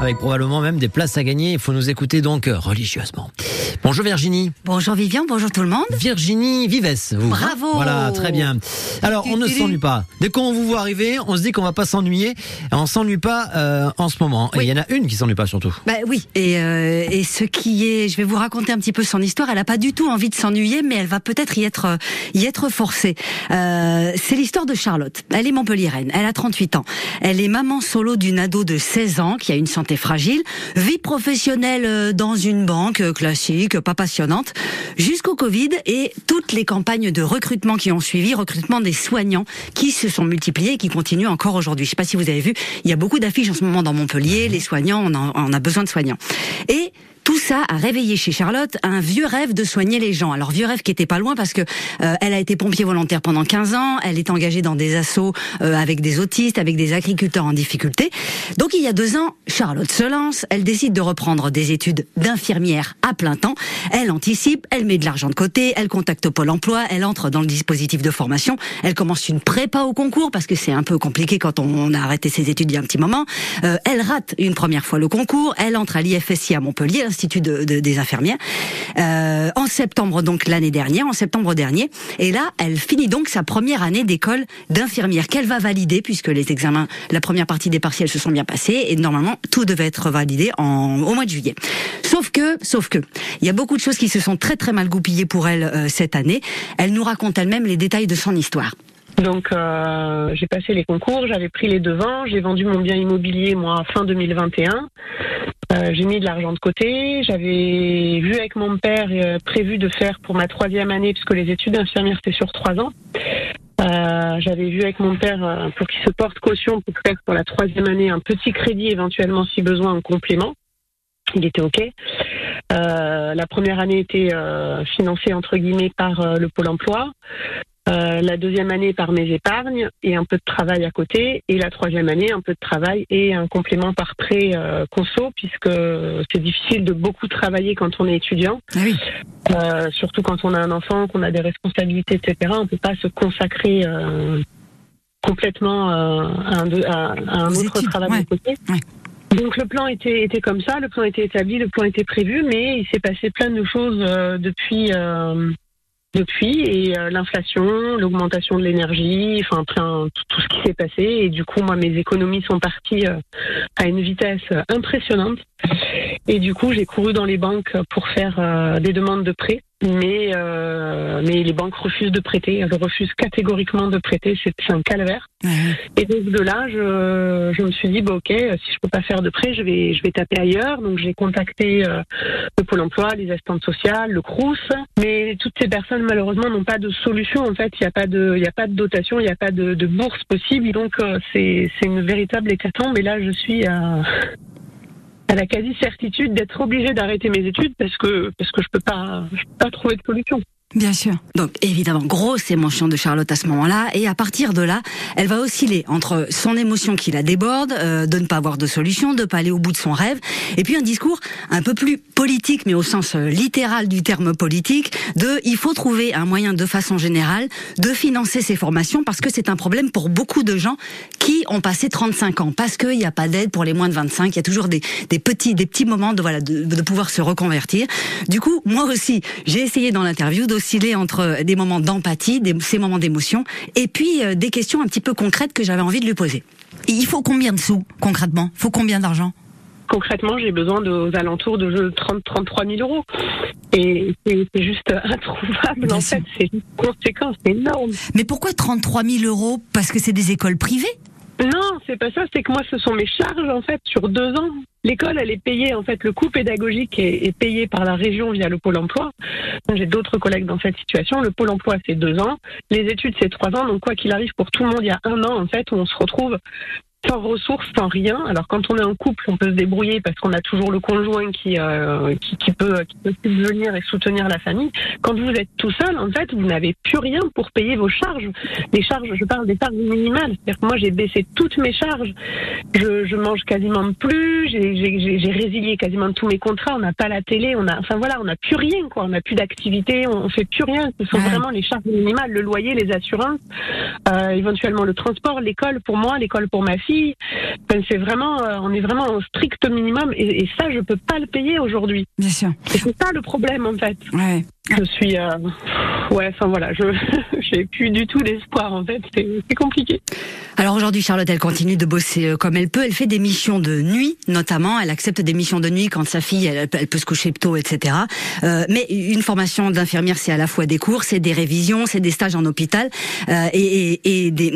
avec probablement même des places à gagner. Il faut nous écouter donc religieusement. Bonjour Virginie. Bonjour Vivian, bonjour tout le monde. Virginie Vives, vous. Bravo. Voilà, très bien. Alors, on ne s'ennuie pas. Dès qu'on vous voit arriver, on se dit qu'on va pas s'ennuyer. On s'ennuie pas euh, en ce moment. Et il y en a une qui s'ennuie pas surtout. Bah oui, et, euh, et ce qui est, je vais vous raconter un petit peu son histoire. Elle a pas du tout envie de s'ennuyer, mais elle va peut-être y être y être forcée. Euh, c'est l'histoire de Charlotte. Elle est Montpelliéraine. Elle a 38 ans. Elle est maman solo d'une ado de 16 ans qui a une santé fragile, vie professionnelle euh, dans une banque euh, pas passionnante, jusqu'au Covid et toutes les campagnes de recrutement qui ont suivi, recrutement des soignants qui se sont multipliées et qui continuent encore aujourd'hui. Je sais pas si vous avez vu, il y a beaucoup d'affiches en ce moment dans Montpellier, les soignants, on, on a besoin de soignants. Et tout ça a réveillé chez Charlotte un vieux rêve de soigner les gens. Alors vieux rêve qui était pas loin parce que euh, elle a été pompier volontaire pendant 15 ans, elle est engagée dans des assauts euh, avec des autistes, avec des agriculteurs en difficulté. Donc il y a deux ans, Charlotte se lance, elle décide de reprendre des études d'infirmière à plein temps. Elle anticipe, elle met de l'argent de côté, elle contacte Pôle Emploi, elle entre dans le dispositif de formation, elle commence une prépa au concours parce que c'est un peu compliqué quand on a arrêté ses études il y a un petit moment. Euh, elle rate une première fois le concours, elle entre à l'IFSI à Montpellier, l'Institut de, de, des infirmières, euh, en septembre donc l'année dernière, en septembre dernier. Et là, elle finit donc sa première année d'école d'infirmière qu'elle va valider puisque les examens, la première partie des partiels se sont bien passés et normalement tout devait être validé en, au mois de juillet. Sauf que, sauf que, il y a beaucoup de choses qui se sont très très mal goupillées pour elle euh, cette année. Elle nous raconte elle-même les détails de son histoire. Donc euh, j'ai passé les concours, j'avais pris les devants, j'ai vendu mon bien immobilier moi fin 2021. Euh, j'ai mis de l'argent de côté. J'avais vu avec mon père euh, prévu de faire pour ma troisième année, puisque les études d'infirmière c'était sur trois ans. Euh, j'avais vu avec mon père euh, pour qu'il se porte caution pour faire pour la troisième année un petit crédit éventuellement si besoin en complément. Il était ok. Euh, la première année était financée entre guillemets par le pôle emploi. Euh, la deuxième année par mes épargnes et un peu de travail à côté. Et la troisième année, un peu de travail et un complément par prêt euh, conso, puisque c'est difficile de beaucoup travailler quand on est étudiant. Ah oui. Euh, surtout quand on a un enfant, qu'on a des responsabilités, etc. On ne peut pas se consacrer euh, complètement euh, à un, à, à un autre études, travail ouais. à côté. Ouais. Donc le plan était, était comme ça, le plan était établi, le plan était prévu, mais il s'est passé plein de choses euh, depuis euh, depuis et euh, l'inflation, l'augmentation de l'énergie, enfin plein tout, ce qui s'est passé. Et du coup moi mes économies sont parties euh, à une vitesse euh, impressionnante et du coup j'ai couru dans les banques pour faire euh, des demandes de prêt mais euh, mais les banques refusent de prêter, elles refusent catégoriquement de prêter, c'est un calvaire. Ouais. Et donc de là, je, je me suis dit, bah, ok, si je peux pas faire de prêt, je vais, je vais taper ailleurs. Donc j'ai contacté euh, le Pôle Emploi, les assistantes sociales, le Crous, mais toutes ces personnes malheureusement n'ont pas de solution. En fait, il n'y a pas de, il y a pas de dotation, il n'y a pas de, de bourse possible. Donc euh, c'est, c'est une véritable hécatombe. Et là, je suis à à la quasi certitude d'être obligée d'arrêter mes études parce que parce que je peux pas je peux pas trouver de solution. Bien sûr. Donc évidemment, grosse émotion de Charlotte à ce moment-là, et à partir de là, elle va osciller entre son émotion qui la déborde, euh, de ne pas avoir de solution, de pas aller au bout de son rêve, et puis un discours un peu plus politique, mais au sens euh, littéral du terme politique, de il faut trouver un moyen de façon générale de financer ces formations parce que c'est un problème pour beaucoup de gens qui ont passé 35 ans, parce qu'il n'y a pas d'aide pour les moins de 25, il y a toujours des, des petits des petits moments de voilà de, de pouvoir se reconvertir. Du coup, moi aussi, j'ai essayé dans l'interview d'osciller entre des moments d'empathie, des, ces moments d'émotion, et puis euh, des questions un petit peu concrètes que j'avais envie de lui poser. Il faut combien de sous concrètement? Il faut combien d'argent? Concrètement, j'ai besoin de, aux alentours de 30 33 000 euros. Et c'est c'est juste introuvable, Bien en sûr. fait. C'est une conséquence énorme. Mais pourquoi 33 000 euros? Parce que c'est des écoles privées? Non, c'est pas ça. C'est que moi, ce sont mes charges, en fait, sur deux ans. L'école, elle est payée, en fait, le coût pédagogique est, est payé par la région via le Pôle emploi. J'ai d'autres collègues dans cette situation. Le Pôle emploi, c'est deux ans. Les études, c'est trois ans. Donc, quoi qu'il arrive, pour tout le monde, il y a un an, en fait, où on se retrouve sans ressources, sans rien. Alors quand on est en couple, on peut se débrouiller parce qu'on a toujours le conjoint qui, euh, qui, qui peut, qui peut subvenir et soutenir la famille. Quand vous êtes tout seul, en fait, vous n'avez plus rien pour payer vos charges. Les charges, je parle des charges minimales. C'est-à-dire que moi, j'ai baissé toutes mes charges. Je, je mange quasiment plus. J'ai- résilié quasiment tous mes contrats. On n'a pas la télé. On a, enfin voilà, on n'a plus rien, quoi. On n'a plus d'activité. On, on fait plus rien. Ce sont vraiment les charges minimales, le loyer, les assurances, euh, éventuellement le transport, l'école pour moi, l'école pour ma fille lit. c'est vraiment, euh, on est vraiment au strict minimum et, et ça, je peux pas le payer aujourd'hui. Bien sûr. Et c'est ça le problème en fait. Ouais. Je suis, euh, ouais, enfin voilà, je j'ai plus du tout d'espoir en fait, c'est compliqué. Alors aujourd'hui, Charlotte, elle continue de bosser euh, comme elle peut. Elle fait des missions de nuit, notamment. Elle accepte des missions de nuit quand sa fille, elle, peut se coucher tôt, etc. Euh, mais une formation d'infirmière, c'est à la fois des cours, c'est des révisions, c'est des stages en hôpital euh, et, et, et des